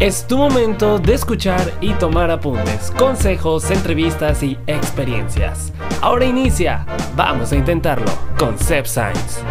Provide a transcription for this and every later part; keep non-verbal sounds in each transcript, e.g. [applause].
Es tu momento de escuchar y tomar apuntes, consejos, entrevistas y experiencias. Ahora inicia, vamos a intentarlo con Seb Science.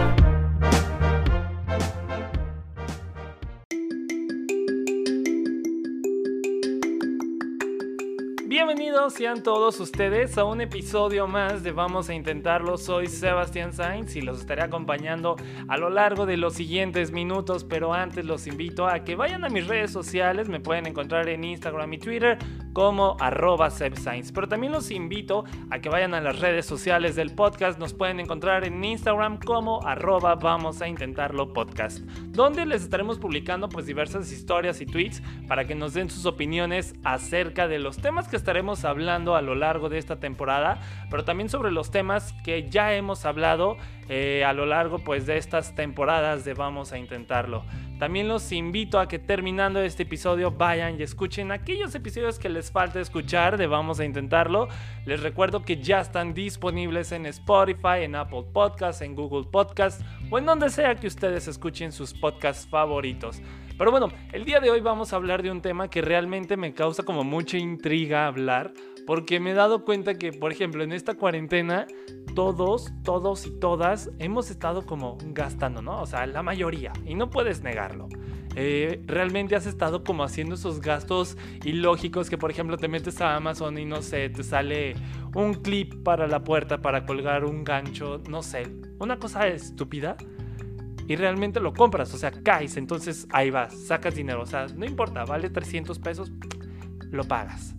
Sean todos ustedes a un episodio más de Vamos a Intentarlo. Soy Sebastián Sainz y los estaré acompañando a lo largo de los siguientes minutos, pero antes los invito a que vayan a mis redes sociales, me pueden encontrar en Instagram y Twitter como arroba Science. Pero también los invito a que vayan a las redes sociales del podcast, nos pueden encontrar en Instagram como arroba Vamos a Intentarlo Podcast, donde les estaremos publicando pues diversas historias y tweets para que nos den sus opiniones acerca de los temas que estaremos hablando a lo largo de esta temporada, pero también sobre los temas que ya hemos hablado eh, a lo largo pues de estas temporadas de Vamos a Intentarlo. También los invito a que terminando este episodio vayan y escuchen aquellos episodios que les falta escuchar de Vamos a Intentarlo. Les recuerdo que ya están disponibles en Spotify, en Apple Podcasts, en Google Podcasts o en donde sea que ustedes escuchen sus podcasts favoritos. Pero bueno, el día de hoy vamos a hablar de un tema que realmente me causa como mucha intriga hablar, porque me he dado cuenta que, por ejemplo, en esta cuarentena, todos, todos y todas hemos estado como gastando, ¿no? O sea, la mayoría, y no puedes negarlo. Eh, realmente has estado como haciendo esos gastos ilógicos que por ejemplo te metes a Amazon y no sé, te sale un clip para la puerta para colgar un gancho, no sé, una cosa estúpida y realmente lo compras, o sea, caes, entonces ahí vas, sacas dinero, o sea, no importa, vale 300 pesos, lo pagas.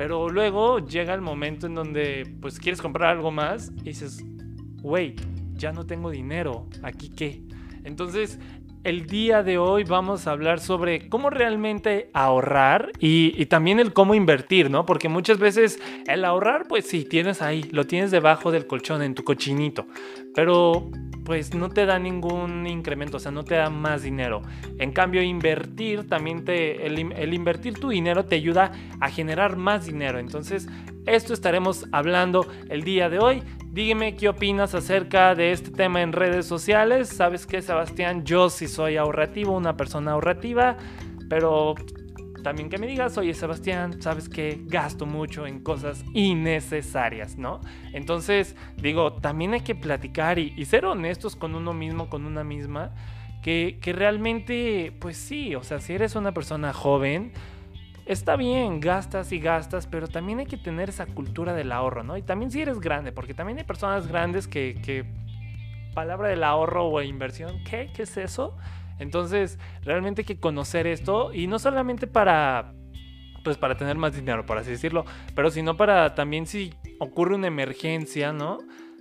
Pero luego llega el momento en donde pues quieres comprar algo más y dices, güey, ya no tengo dinero, ¿aquí qué? Entonces el día de hoy vamos a hablar sobre cómo realmente ahorrar y, también el cómo invertir, ¿no? Porque muchas veces el ahorrar, pues sí, tienes ahí, lo tienes debajo del colchón, en tu cochinito, pero pues no te da ningún incremento, o sea, no te da más dinero. En cambio, invertir también te, el, invertir tu dinero te ayuda a generar más dinero. Entonces, esto estaremos hablando el día de hoy. Dígame qué opinas acerca de este tema en redes sociales. Sabes que Sebastián, yo sí soy ahorrativo, una persona ahorrativa, pero también que me digas, oye Sebastián, sabes que gasto mucho en cosas innecesarias, ¿no? Entonces, digo, también hay que platicar y, ser honestos con uno mismo, con una misma, que, que realmente, pues sí, o sea, si eres una persona joven, está bien, gastas y gastas, pero también hay que tener esa cultura del ahorro, ¿no? Y también si eres grande, porque también hay personas grandes que, palabra del ahorro o inversión, ¿qué? ¿Qué es eso? Entonces, realmente hay que conocer esto y no solamente para pues para tener más dinero, por así decirlo, pero sino para también si ocurre una emergencia, ¿no?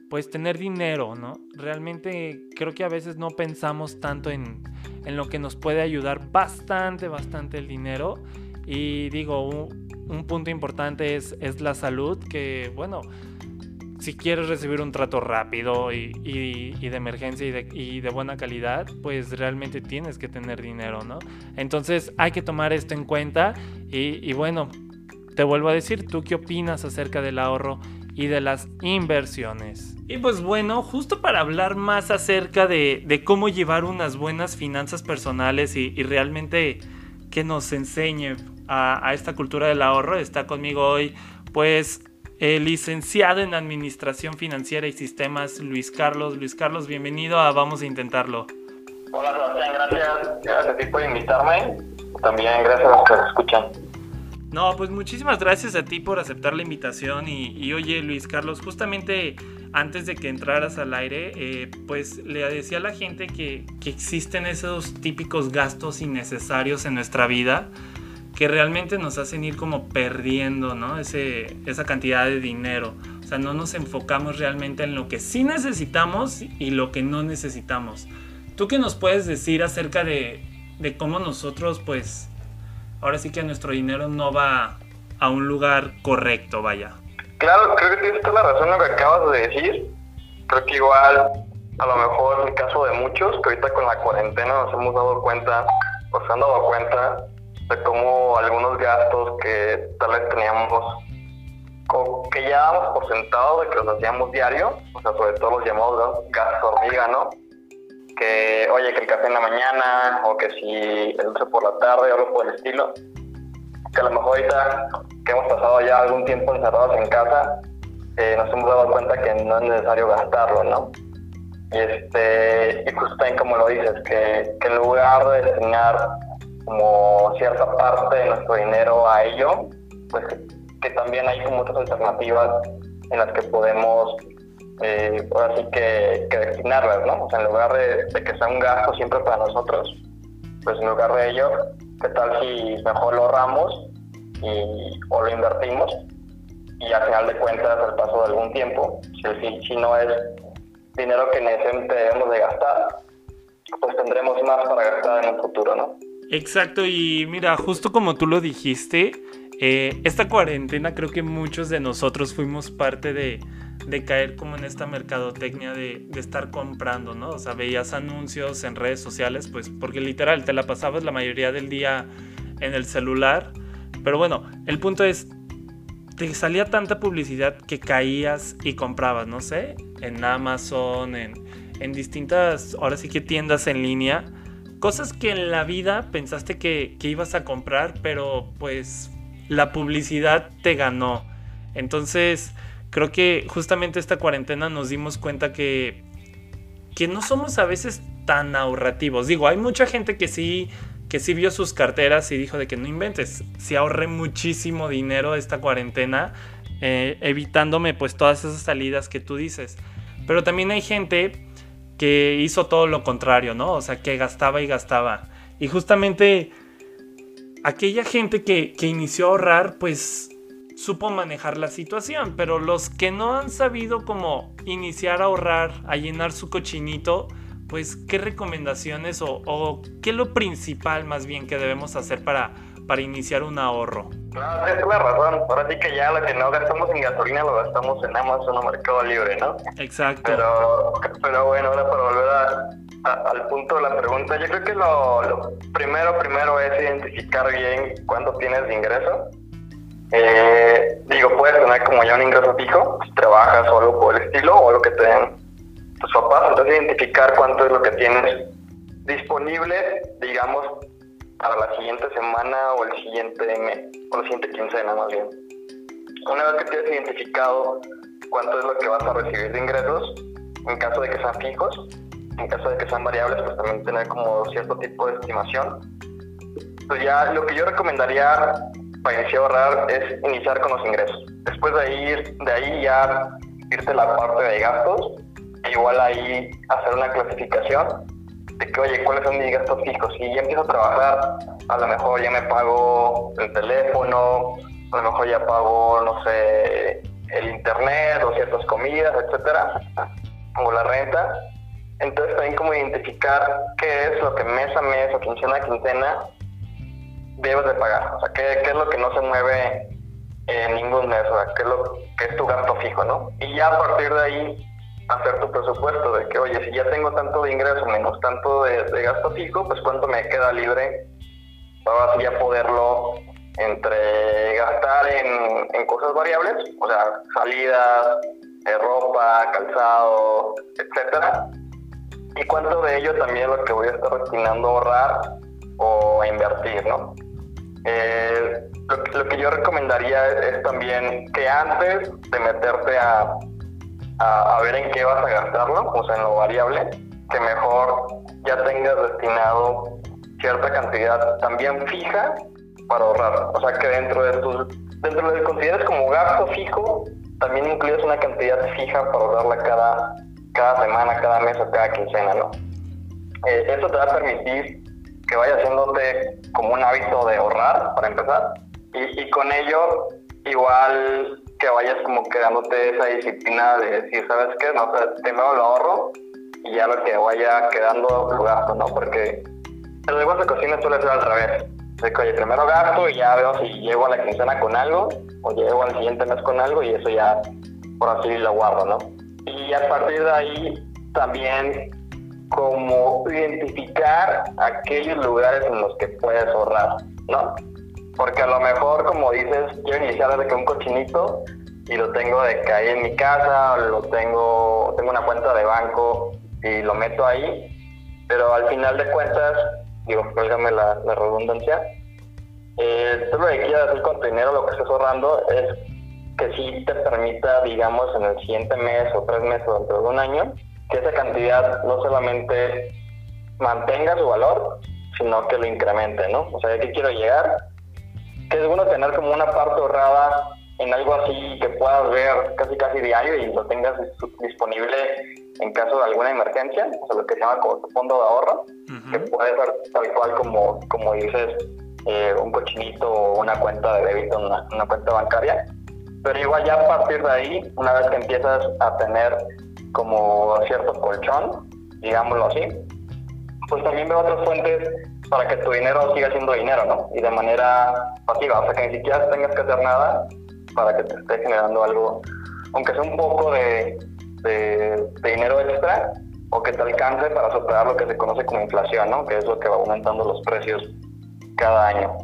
Pues tener dinero, ¿no? Realmente creo que a veces no pensamos tanto en, en lo que nos puede ayudar bastante, bastante el dinero y digo, un, punto importante es, es, la salud, que bueno, si quieres recibir un trato rápido y, de emergencia y de, buena calidad, pues realmente tienes que tener dinero, ¿no? Entonces hay que tomar esto en cuenta y, bueno, te vuelvo a decir, ¿tú qué opinas acerca del ahorro y de las inversiones? Y pues bueno, justo para hablar más acerca de, cómo llevar unas buenas finanzas personales y, realmente que nos enseñe a, esta cultura del ahorro. Está conmigo hoy, pues, el licenciado en Administración Financiera y Sistemas, Luis Carlos. Luis Carlos, bienvenido a Vamos a Intentarlo. Hola Sebastián, gracias. Gracias a ti por invitarme. También gracias a los que escuchan. No, pues muchísimas gracias a ti por aceptar la invitación y, y oye Luis Carlos, justamente antes de que entraras al aire, eh, pues le decía a la gente que, que, existen esos típicos gastos innecesarios en nuestra vida que realmente nos hacen ir como perdiendo, ¿no? Ese, esa cantidad de dinero. O sea, no nos enfocamos realmente en lo que sí necesitamos y lo que no necesitamos. ¿Tú qué nos puedes decir acerca de, de cómo nosotros, pues, ahora sí que nuestro dinero no va a un lugar correcto, vaya? Claro, creo que tienes toda la razón lo que acabas de decir. Creo que igual, a lo mejor en el caso de muchos, que ahorita con la cuarentena nos hemos dado cuenta, pues se han dado cuenta de cómo algunos gastos que tal vez teníamos, que ya dábamos por sentado de que los hacíamos diario, o sea, sobre todo los llamados gastos hormiga, ¿no? que, oye, que el café en la mañana, o que si el dulce por la tarde, o algo por el estilo, que a lo mejor ahorita que hemos pasado ya algún tiempo encerrados en casa, eh, nos hemos dado cuenta que no es necesario gastarlo, ¿no? Y, este, y justo también como lo dices, que, que en lugar de destinar como cierta parte de nuestro dinero a ello, pues que también hay como otras alternativas en las que podemos eh, ahora que, destinarlas, ¿no? O sea, en lugar de, que sea un gasto siempre para nosotros, pues en lugar de ello, ¿qué tal si mejor lo ahorramos y, o lo invertimos? Y al final de cuentas, al paso de algún tiempo, si, si no es dinero que necesariamente debemos de gastar, pues tendremos más para gastar en un futuro, ¿no? Exacto, y mira, justo como tú lo dijiste, eh, esta cuarentena creo que muchos de nosotros fuimos parte de, de caer como en esta mercadotecnia de, de, estar comprando, ¿no? O sea, veías anuncios en redes sociales, pues porque literal te la pasabas la mayoría del día en el celular. Pero bueno, el punto es, te salía tanta publicidad que caías y comprabas, no sé, en Amazon, en, en distintas, ahora sí que tiendas en línea. Cosas que en la vida pensaste que, que ibas a comprar, pero pues la publicidad te ganó. Entonces, creo que justamente esta cuarentena nos dimos cuenta que, que no somos a veces tan ahorrativos. Digo, hay mucha gente que sí, que sí vio sus carteras y dijo de que no inventes. Si ahorré muchísimo dinero esta cuarentena, eh, evitándome pues todas esas salidas que tú dices. Pero también hay gente que hizo todo lo contrario, ¿no? O sea, que gastaba y gastaba. Y justamente aquella gente que, inició a ahorrar, pues supo manejar la situación, pero los que no han sabido cómo iniciar a ahorrar, a llenar su cochinito, pues qué recomendaciones o, qué es lo principal más bien que debemos hacer para, para iniciar un ahorro. No, es la razón. Ahora sí que ya lo que no gastamos en gasolina lo gastamos en Amazon o Mercado Libre, ¿no? Exacto. Pero, pero bueno, punto de la pregunta, yo creo que lo, primero, primero es identificar bien cuánto tienes de ingreso. Eh, digo, puedes tener como ya un ingreso fijo, si trabajas o algo por el estilo, o lo que te den tus papás, entonces identificar cuánto es lo que tienes disponible, digamos, para la siguiente semana o el siguiente mes, o la siguiente quincena más bien. Una vez que tienes identificado cuánto es lo que vas a recibir de ingresos, en caso de que sean fijos, en caso de que sean variables, pues también tener como cierto tipo de estimación. Pues ya lo que yo recomendaría para iniciar a ahorrar es iniciar con los ingresos. Después de ahí, de ahí ya irte la parte de gastos, e igual ahí hacer una clasificación de que, oye, ¿cuáles son mis gastos fijos? Si ya empiezo a trabajar, a lo mejor ya me pago el teléfono, a lo mejor ya pago, no sé, el internet o ciertas comidas, etcétera, o la renta entonces también como identificar qué es lo que mes a mes o quincena a quincena debes de pagar. O sea, qué, qué es lo que no se mueve en ningún mes, o sea, qué es lo que es tu gasto fijo, ¿no? Y ya a partir de ahí hacer tu presupuesto de que, oye, si ya tengo tanto de ingreso menos tanto de, gasto fijo, pues cuánto me queda libre para así ya poderlo entre gastar en, en cosas variables, o sea, salidas, eh, ropa, calzado, etcétera, y cuánto de ello también lo que voy a estar destinando a ahorrar o a invertir, ¿no? Eh, lo, que yo recomendaría es, también que antes de meterte a, a, ver en qué vas a gastarlo, o sea, en lo variable, que mejor ya tengas destinado cierta cantidad también fija para ahorrar. O sea, que dentro de tus, dentro de lo que consideres como gasto fijo, también incluyes una cantidad fija para ahorrarla cada cada semana, cada mes o cada quincena, ¿no? Eh, eso te va a permitir que vayas haciéndote como un hábito de ahorrar, para empezar, y, con ello igual que vayas como quedándote esa disciplina de decir, ¿sabes qué? No, primero lo ahorro y ya lo que vaya quedando lo gasto, ¿no? Porque el negocio de cocina suele ser al revés. De que, oye, primero gasto y ya veo si llego a la quincena con algo o llego al siguiente mes con algo y eso ya por así lo guardo, ¿no? Y a partir de ahí también como identificar aquellos lugares en los que puedes ahorrar, ¿no? Porque a lo mejor, como dices, quiero iniciar desde que un cochinito y lo tengo de que ahí en mi casa, lo tengo, tengo una cuenta de banco y lo meto ahí, pero al final de cuentas, digo, válgame la, redundancia, eh, tú lo que quieras hacer con tu dinero, lo que estás ahorrando, es que sí te permita, digamos, en el siguiente mes o tres meses o dentro de un año, que esa cantidad no solamente mantenga su valor, sino que lo incremente, ¿no? O sea, ¿a qué quiero llegar? Que es bueno tener como una parte ahorrada en algo así que puedas ver casi casi diario y lo tengas disponible en caso de alguna emergencia, o sea, lo que se llama como tu fondo de ahorro, que puede ser tal cual como, como dices, eh, un cochinito o una cuenta de débito, una, una cuenta bancaria. Pero igual ya a partir de ahí, una vez que empiezas a tener como cierto colchón, digámoslo así, pues también veo otras fuentes para que tu dinero siga siendo dinero, ¿no? Y de manera pasiva, o sea, que ni siquiera tengas que hacer nada para que te esté generando algo, aunque sea un poco de, de, dinero extra, o que te alcance para superar lo que se conoce como inflación, ¿no? Que es lo que va aumentando los precios cada año.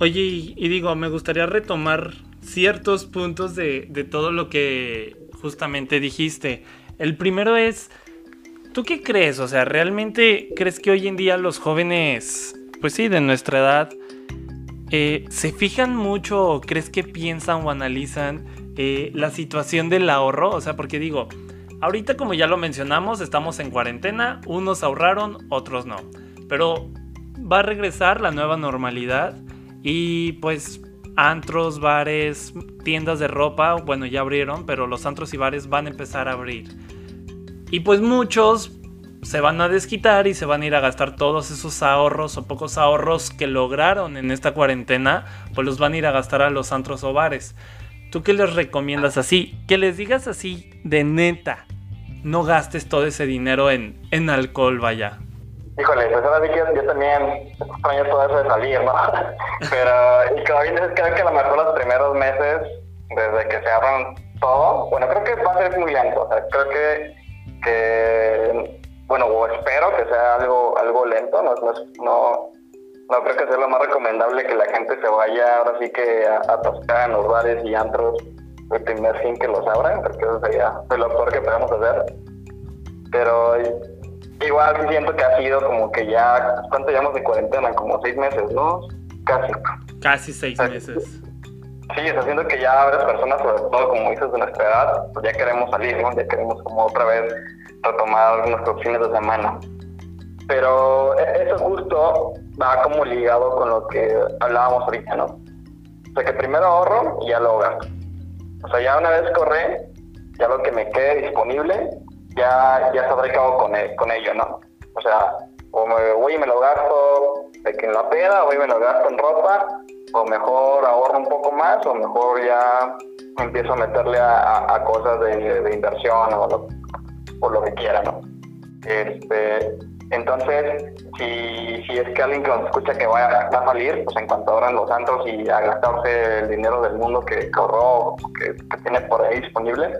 Oye, y, digo, me gustaría retomar ciertos puntos de, de todo lo que justamente dijiste. El primero es, ¿tú qué crees? O sea, ¿realmente crees que hoy en día los jóvenes, pues sí, de nuestra edad, eh, ¿se fijan mucho o crees que piensan o analizan eh, la situación del ahorro? O sea, porque digo, ahorita como ya lo mencionamos, estamos en cuarentena, unos ahorraron, otros no. Pero va a regresar la nueva normalidad y pues antros, bares, tiendas de ropa, bueno, ya abrieron, pero los antros y bares van a empezar a abrir. Y pues muchos se van a desquitar y se van a ir a gastar todos esos ahorros o pocos ahorros que lograron en esta cuarentena, pues los van a ir a gastar a los antros o bares. ¿Tú qué les recomiendas así? Que les digas así de neta, no gastes todo ese dinero en, en alcohol, vaya. Híjole, pues ahora sí que yo también extraño todo eso de salir, ¿no? [laughs] Pero, y como bien creo que a lo mejor los primeros meses, desde que se abran todo, bueno, creo que va a ser muy lento. O sea, creo que, que bueno, o espero que sea algo algo lento, no, no, no, creo que sea lo más recomendable que la gente se vaya ahora sí que a, a en los bares y antros el primer fin que los abran, porque eso sería lo peor que podemos hacer. Pero igual siento que ha sido como que ya, ¿cuánto llevamos de cuarentena? Como seis meses, ¿no? Casi. Casi seis meses. Sí, está haciendo que ya varias personas, sobre todo como dices de nuestra edad, pues ya queremos salir, ¿no? Ya queremos como otra vez retomar nuestros fines de semana. Pero e-, eso justo va como ligado con lo que hablábamos ahorita, ¿no? O sea, que primero ahorro y ya lo gasto. O sea, ya una vez corre, ya lo que me quede disponible, ya, ya qué hago con, e-, con ello, ¿no? O sea, o me voy y me lo gasto en la peda, o me lo gasto en ropa, o mejor ahorro un poco más, o mejor ya empiezo a meterle a, cosas de, inversión o lo, por lo que quiera, ¿no? Este, entonces, si, si es que alguien que nos escucha que va a, salir, pues en cuanto abran los santos y a gastarse el dinero del mundo que, ahorró, que, tiene por ahí disponible,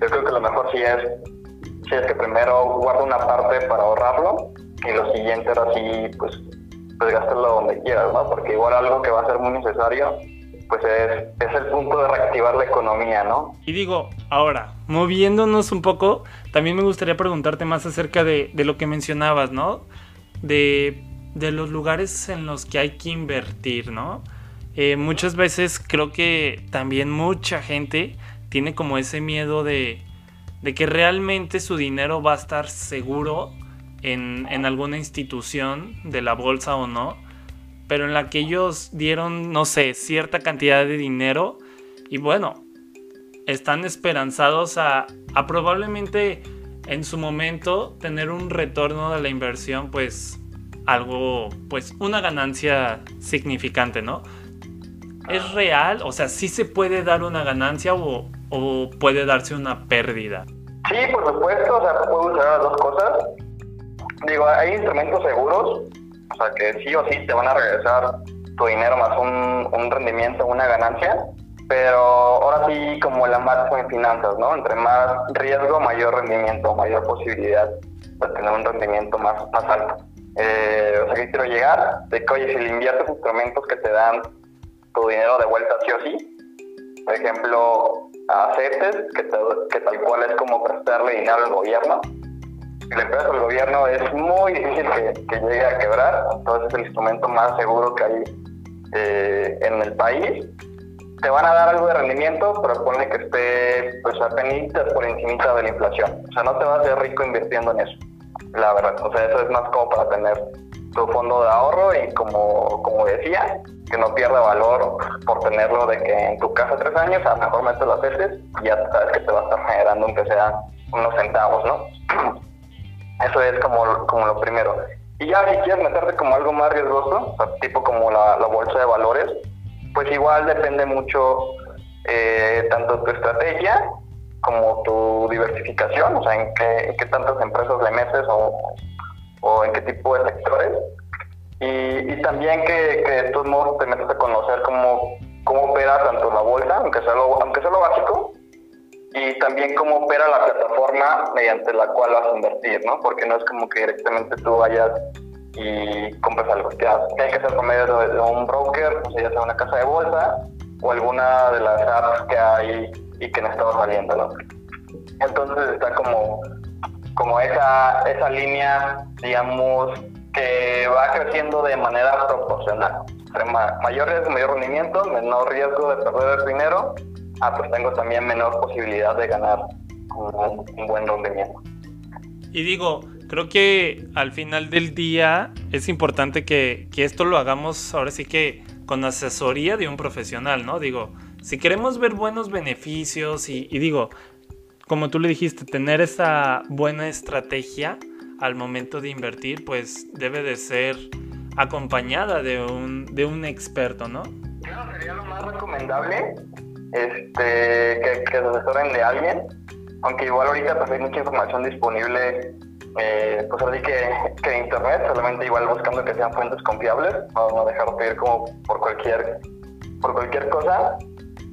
yo creo que lo mejor sí es, sí es que primero guarda una parte para ahorrarlo y lo siguiente ahora sí, pues, pues gástalo donde quieras, ¿no? Porque igual algo que va a ser muy necesario pues es, es, el punto de reactivar la economía, ¿no? Y digo, ahora, moviéndonos un poco, también me gustaría preguntarte más acerca de, de lo que mencionabas, ¿no? De, de, los lugares en los que hay que invertir, ¿no? Eh, muchas veces creo que también mucha gente tiene como ese miedo de, de que realmente su dinero va a estar seguro en, en alguna institución de la bolsa o no pero en la que ellos dieron, no sé, cierta cantidad de dinero y bueno, están esperanzados a, probablemente en su momento tener un retorno de la inversión, pues algo, pues una ganancia significante, ¿no? ¿Es real? O sea, ¿sí se puede dar una ganancia o, o puede darse una pérdida? Sí, por supuesto, o sea, puedo usar las dos cosas. Digo, hay instrumentos seguros o sea, que sí o sí te van a regresar tu dinero más un, un rendimiento, una ganancia. Pero ahora sí, como la máxima en finanzas, ¿no? Entre más riesgo, mayor rendimiento, mayor posibilidad de tener un rendimiento más, más alto. Eh, o sea, que quiero llegar de que, oye, si le inviertes instrumentos que te dan tu dinero de vuelta sí o sí, por ejemplo, a CETES, que, que tal cual es como prestarle dinero al gobierno, si le pegas al gobierno es muy difícil que, llegue a quebrar, entonces es el instrumento más seguro que hay eh, en el país. Te van a dar algo de rendimiento, pero pone que esté pues apenas por encima de la inflación. O sea, no te vas a hacer rico invirtiendo en eso, la verdad. O sea, eso es más como para tener tu fondo de ahorro y como, como decía, que no pierda valor por tenerlo de que en tu casa tres años, a lo mejor metes las veces y ya sabes que te va a estar generando aunque sea unos centavos, ¿no? [clears throat] Eso es como, como lo primero. Y ya si quieres meterte como algo más riesgoso, tipo como la, bolsa de valores, pues igual depende mucho eh, tanto tu estrategia como tu diversificación, o sea, en qué, qué tantas empresas le metes o, o en qué tipo de sectores. Y, y también que, que, de todos modos te metes a conocer cómo, cómo opera tanto la bolsa, aunque sea lo, aunque sea lo básico, y también cómo opera la plataforma mediante la cual vas a invertir, ¿no? Porque no es como que directamente tú vayas y compres algo. que hay que hacer por medio de, un broker, o sea, ya sea una casa de bolsa o alguna de las apps que hay y que no estado saliendo, ¿no? Entonces está como, como esa, esa línea, digamos, que va creciendo de manera proporcional. Mayor riesgo, mayor rendimiento, menor riesgo de perder el dinero ah, pues tengo también menor posibilidad de ganar un, buen rendimiento. Y digo, creo que al final del día es importante que, que, esto lo hagamos ahora sí que con asesoría de un profesional, ¿no? Digo, si queremos ver buenos beneficios y, y digo, como tú le dijiste, tener esa buena estrategia al momento de invertir, pues debe de ser acompañada de un, de un experto, ¿no? Claro, sería lo más recomendable este, que, que se asesoren de alguien, aunque igual ahorita pues hay mucha información disponible, eh, pues así que, que internet, solamente igual buscando que sean fuentes confiables, no, no dejar pedir como por cualquier, por cualquier cosa.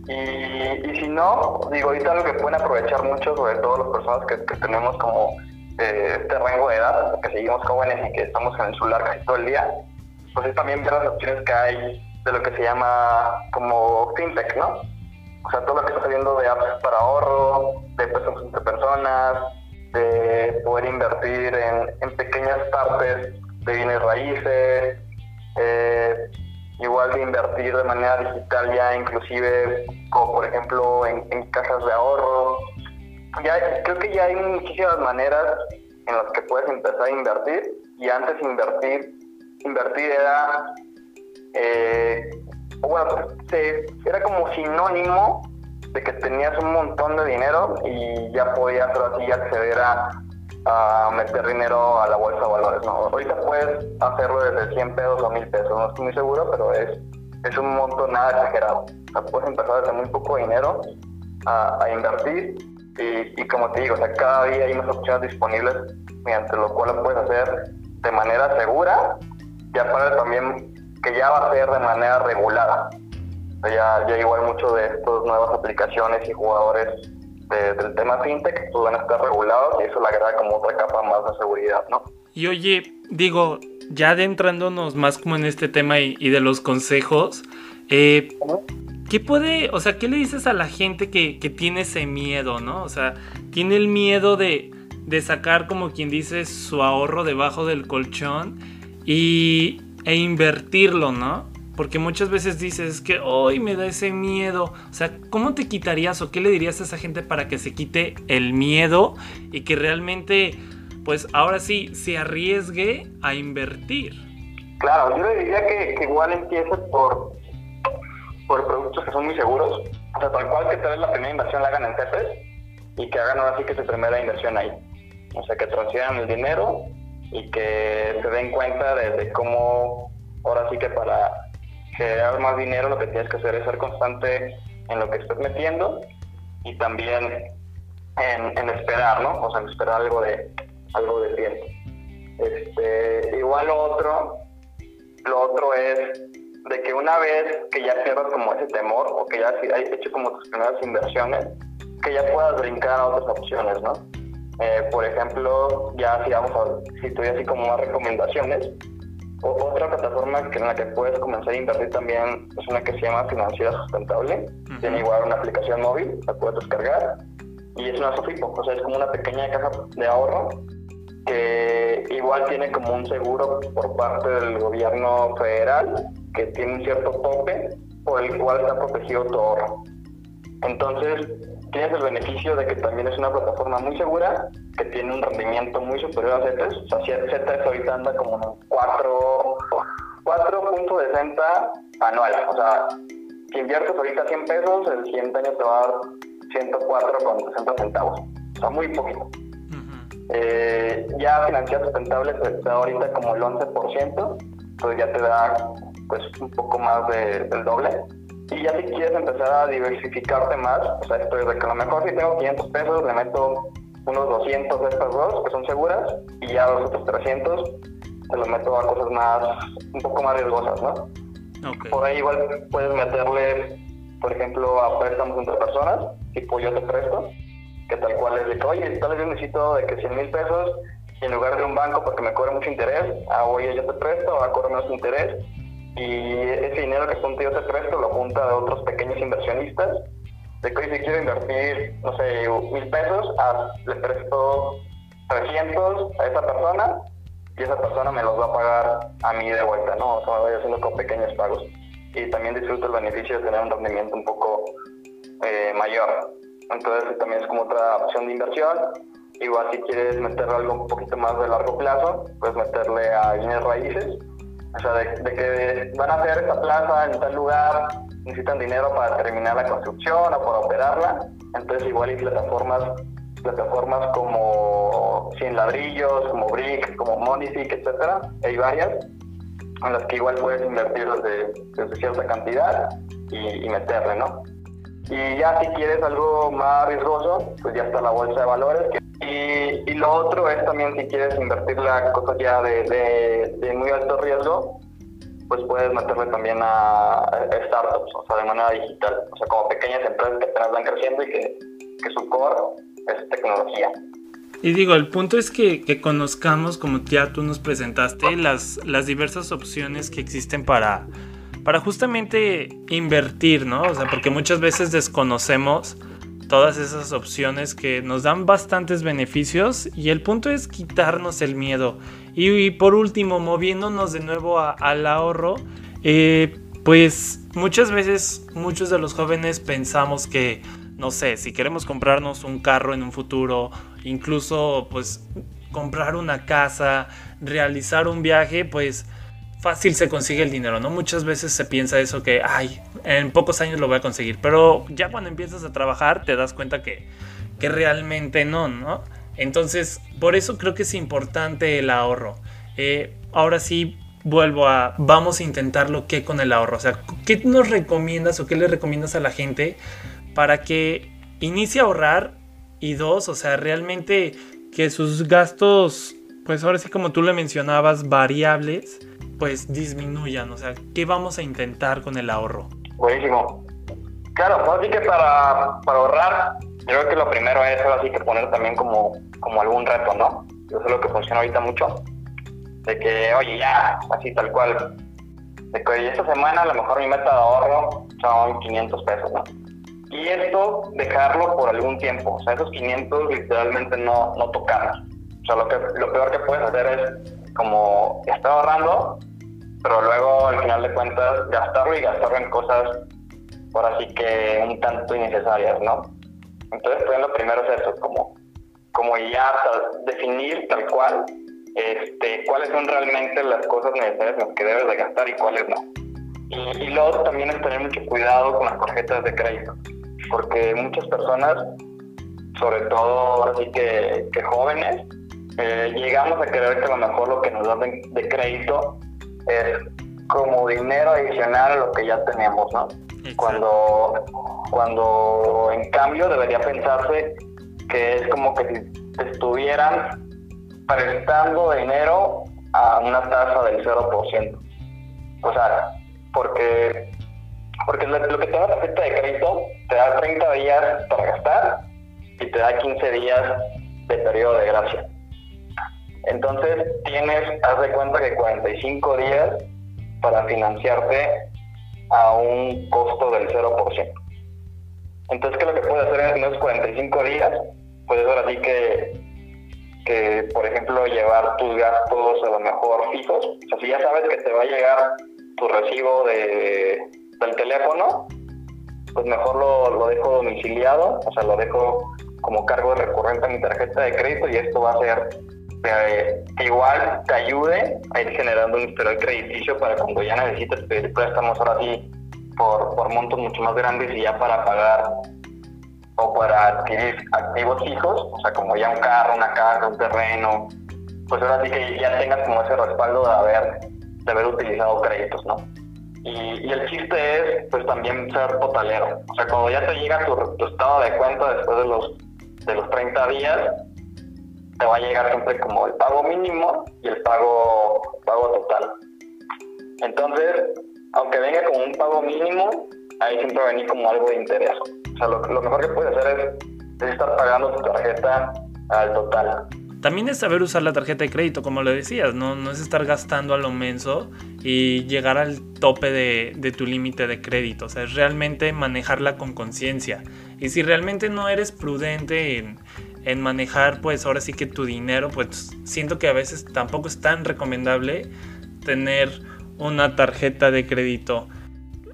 Y, y, si no, digo, ahorita lo que pueden aprovechar mucho, sobre todo las personas que, que tenemos como eh, este rango de edad, que seguimos jóvenes y que estamos en el celular casi todo el día, pues es también ver las opciones que hay de lo que se llama como fintech, ¿no? O sea, todo lo que está saliendo de apps para ahorro, de personas entre personas, de poder invertir en, pequeñas partes de bienes raíces, eh, igual de invertir de manera digital ya inclusive, como por ejemplo en, en cajas de ahorro. Ya, creo que ya hay muchísimas maneras en las que puedes empezar a invertir y antes invertir, invertir era eh, bueno, era como sinónimo de que tenías un montón de dinero y ya podías así acceder a, a meter dinero a la bolsa de valores. ¿no? Ahorita puedes hacerlo desde 100 pesos o 1000 pesos, no estoy muy seguro, pero es, es un monto nada exagerado. O sea, puedes empezar desde muy poco dinero a, a invertir y, y, como te digo, o sea, cada día hay más opciones disponibles mediante lo cual lo puedes hacer de manera segura y aparte también que ya va a ser de manera regulada. Ya, ya igual muchos de estas nuevas aplicaciones y jugadores del tema fintech pues van a estar regulados y eso le agrega como otra capa más de seguridad, ¿no? Y oye, digo, ya adentrándonos más como en este tema y, de los consejos, eh, ¿qué puede, o sea, qué le dices a la gente que, que tiene ese miedo, ¿no? O sea, tiene el miedo de, de sacar, como quien dice, su ahorro debajo del colchón y, e invertirlo, ¿no? Porque muchas veces dices que hoy me da ese miedo. O sea, ¿cómo te quitarías o qué le dirías a esa gente para que se quite el miedo y que realmente, pues ahora sí, se arriesgue a invertir? Claro, yo le diría que, igual empiece por, por productos que son muy seguros. O sea, tal cual que tal vez la primera inversión la hagan en CETES y que hagan ahora sí que su primera inversión ahí. O sea, que transfieran el dinero y que se den cuenta de, cómo ahora sí que para generar más dinero lo que tienes que hacer es ser constante en lo que estás metiendo y también en, esperar, ¿no? O sea, en esperar algo de algo de tiempo. Este, igual lo otro, lo otro es de que una vez que ya pierdas como ese temor o que ya hayas hecho como tus primeras inversiones, que ya puedas brincar a otras opciones, ¿no? Eh, por ejemplo, ya si vamos a, si estoy así como más recomendaciones, otra plataforma que en la que puedes comenzar a invertir también es una que se llama Financiera Sustentable. Tiene igual una aplicación móvil, la puedes descargar. Y es una Sofipo, o sea, es como una pequeña caja de ahorro que igual tiene como un seguro por parte del gobierno federal, que tiene un cierto tope por el cual está protegido tu ahorro. Entonces, tienes el beneficio de que también es una plataforma muy segura, que tiene un rendimiento muy superior a CETES. O sea, CETES ahorita anda como en 4.60 anual. O sea, si inviertes ahorita 100 pesos, el siguiente año te va a dar 104,60 centavos. O sea, muy poquito. eh, ya financiar sustentable te da ahorita como el 11%, pues ya te da pues un poco más de, del doble. Y ya si quieres empezar a diversificarte más, o sea, esto es de que a lo mejor si tengo 500 pesos, le meto unos 200 de estas dos, que son seguras, y ya los otros 300 se los meto a cosas más, un poco más riesgosas, ¿no? Por ahí igual puedes meterle, por ejemplo, a préstamos entre personas, tipo yo te presto, que tal cual es de que, oye, tal vez yo necesito de que 100 mil pesos, y en lugar de un banco porque me cobra mucho interés, ah, oye, yo te presto, a cobrar menos interés, y ese dinero que junta yo te presto lo junta de otros pequeños inversionistas, de que si quiero invertir, no sé, mil pesos, ah, le presto 300 a esa persona, y esa persona me los va a pagar a mí de vuelta, ¿no? O sea, me voy haciendo con pequeños pagos. Y también disfruto el beneficio de tener un rendimiento un poco eh, mayor. Entonces también es como otra opción de inversión. Igual si quieres meterle algo un poquito más de largo plazo, puedes meterle a bienes raíces. O sea, de, que van a hacer esta plaza en tal lugar, necesitan dinero para terminar la construcción o para operarla. Entonces igual hay plataformas plataformas como 100 ladrillos, como Brick, como Monific, etcétera, hay varias en las que igual puedes invertir desde, cierta cantidad y, meterle, ¿no? Y ya si quieres algo más riesgoso, pues ya está la bolsa de valores. Y, lo otro es también si quieres invertir la cosa ya de, de, muy alto riesgo, pues puedes meterle también a, startups, o sea, de manera digital. O sea, como pequeñas empresas que apenas van creciendo y que, que su core es tecnología. Y digo, el punto es que, que, conozcamos, como ya tú nos presentaste, las, las diversas opciones que existen para, para justamente invertir, ¿no? O sea, porque muchas veces desconocemos todas esas opciones que nos dan bastantes beneficios y el punto es quitarnos el miedo. Y, por último, moviéndonos de nuevo al ahorro, eh, pues muchas veces muchos de los jóvenes pensamos que no sé, si queremos comprarnos un carro en un futuro, incluso pues comprar una casa, realizar un viaje, pues fácil se consigue el dinero, ¿no? Muchas veces se piensa eso que, ay, en pocos años lo voy a conseguir, pero ya cuando empiezas a trabajar te das cuenta que, que realmente no, ¿no? Entonces, por eso creo que es importante el ahorro. Eh, ahora sí, vuelvo a, vamos a intentarlo que con el ahorro. O sea, ¿qué nos recomiendas o qué le recomiendas a la gente para que inicie a ahorrar y dos, o sea, realmente que sus gastos, pues ahora sí como tú le mencionabas, variables, pues disminuyan, o sea, ¿qué vamos a intentar con el ahorro? Buenísimo. Claro, pues así que para, para ahorrar, yo creo que lo primero es así que poner también como, como algún reto, ¿no? Eso es lo que funciona ahorita mucho. De que, oye, ya, así tal cual. De que esta semana a lo mejor mi meta de ahorro son 500 pesos, ¿no? y esto dejarlo por algún tiempo. O sea, esos 500 literalmente no, no tocarlos. O sea, lo, que, lo peor que puedes hacer es como estar ahorrando, pero luego al final de cuentas gastarlo y gastarlo en cosas por así que un tanto innecesarias, ¿no? Entonces, pues lo primero es eso, como, como ya definir tal cual este, cuáles son realmente las cosas necesarias que debes de gastar y cuáles no. Y, y luego también es tener mucho cuidado con las tarjetas de crédito porque muchas personas, sobre todo así que, jóvenes, eh, llegamos a creer que a lo mejor lo que nos dan de, crédito es como dinero adicional a lo que ya tenemos, ¿no? Cuando, cuando en cambio debería pensarse que es como que si estuvieran prestando dinero a una tasa del 0%. O sea, porque porque lo, que te da la tarjeta de crédito te da 30 días para gastar y te da 15 días de periodo de gracia. Entonces tienes, haz de cuenta que 45 días para financiarte a un costo del 0%. Entonces, ¿qué es lo que puedes hacer en esos 45 días? Puedes ahora sí que que, por ejemplo, llevar tus gastos a lo mejor fijos. O sea, si ya sabes que te va a llegar tu recibo de, del teléfono, pues mejor lo, lo dejo domiciliado, o sea, lo dejo como cargo recurrente a mi tarjeta de crédito y esto va a ser que igual te ayude a ir generando un historial crediticio para cuando ya necesites pedir préstamos ahora sí por, por montos mucho más grandes y ya para pagar o para adquirir activos fijos, o sea, como ya un carro, una casa, un terreno, pues ahora sí que ya tengas como ese respaldo de haber, de haber utilizado créditos, ¿no? Y, el chiste es, pues también ser totalero. O sea, cuando ya te llega tu, tu estado de cuenta después de los, de los 30 días, te va a llegar siempre como el pago mínimo y el pago, pago total. Entonces, aunque venga como un pago mínimo, ahí siempre va a venir como algo de interés. O sea, lo, mejor que puedes hacer es, estar pagando tu tarjeta al total. También es saber usar la tarjeta de crédito, como lo decías, no, no es estar gastando a lo menso y llegar al tope de, de tu límite de crédito, o sea, es realmente manejarla con conciencia. Y si realmente no eres prudente en, en manejar pues ahora sí que tu dinero, pues siento que a veces tampoco es tan recomendable tener una tarjeta de crédito.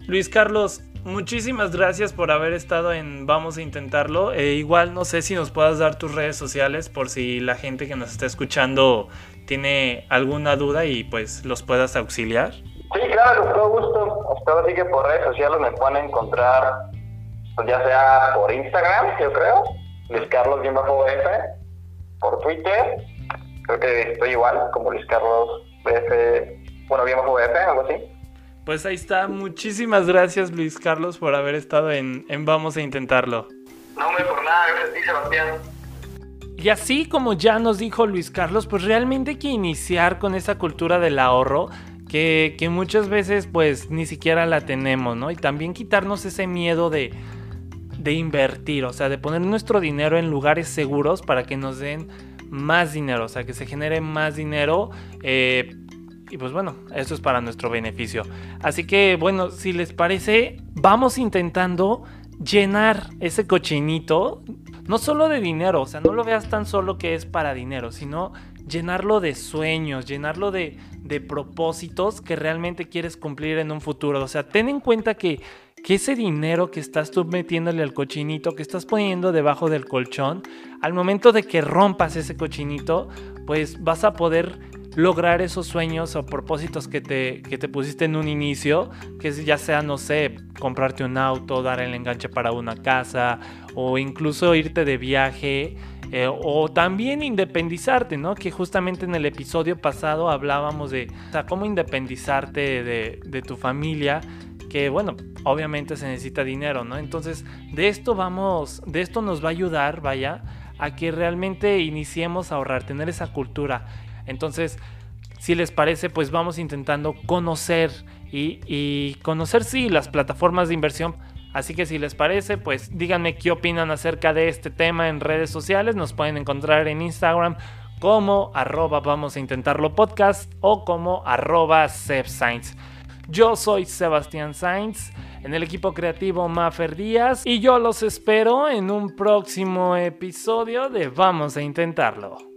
Luis Carlos, muchísimas gracias por haber estado en Vamos a intentarlo. E igual no sé si nos puedas dar tus redes sociales por si la gente que nos está escuchando tiene alguna duda y pues los puedas auxiliar. Sí, claro, con todo gusto. Hasta así que por redes sociales me pueden encontrar, pues ya sea por Instagram, yo creo, Luis Carlos BF por Twitter. Creo que estoy igual como Luis Carlos BF, bueno, bien bajo BF, algo así. Pues ahí está. Muchísimas gracias Luis Carlos por haber estado en, en Vamos a Intentarlo. No, hombre, por nada, gracias a ti, Sebastián. Y así como ya nos dijo Luis Carlos, pues realmente hay que iniciar con esa cultura del ahorro que, que, muchas veces pues ni siquiera la tenemos, ¿no? Y también quitarnos ese miedo de, de invertir, o sea, de poner nuestro dinero en lugares seguros para que nos den más dinero, o sea, que se genere más dinero. Eh, y pues bueno, eso es para nuestro beneficio. Así que bueno, si les parece, vamos intentando llenar ese cochinito, no solo de dinero, o sea, no lo veas tan solo que es para dinero, sino llenarlo de sueños, llenarlo de, de propósitos que realmente quieres cumplir en un futuro. O sea, ten en cuenta que que ese dinero que estás tú metiéndole al cochinito, que estás poniendo debajo del colchón, al momento de que rompas ese cochinito, pues vas a poder lograr esos sueños o propósitos que te, que te pusiste en un inicio, que ya sea, no sé, comprarte un auto, dar el enganche para una casa o incluso irte de viaje. Eh, o también independizarte, ¿no? Que justamente en el episodio pasado hablábamos de cómo independizarte de, de tu familia que bueno, obviamente se necesita dinero, ¿no? Entonces, de esto vamos, de esto nos va a ayudar, vaya, a que realmente iniciemos a ahorrar, tener esa cultura. Entonces, si les parece, pues vamos intentando conocer y, conocer, sí, las plataformas de inversión. Así que si les parece, pues díganme qué opinan acerca de este tema en redes sociales. Nos pueden encontrar en Instagram como arroba vamos a intentarlo podcast o como arroba. Yo soy Sebastián Sainz, en el equipo creativo Mafer Díaz, y yo los espero en un próximo episodio de Vamos a Intentarlo.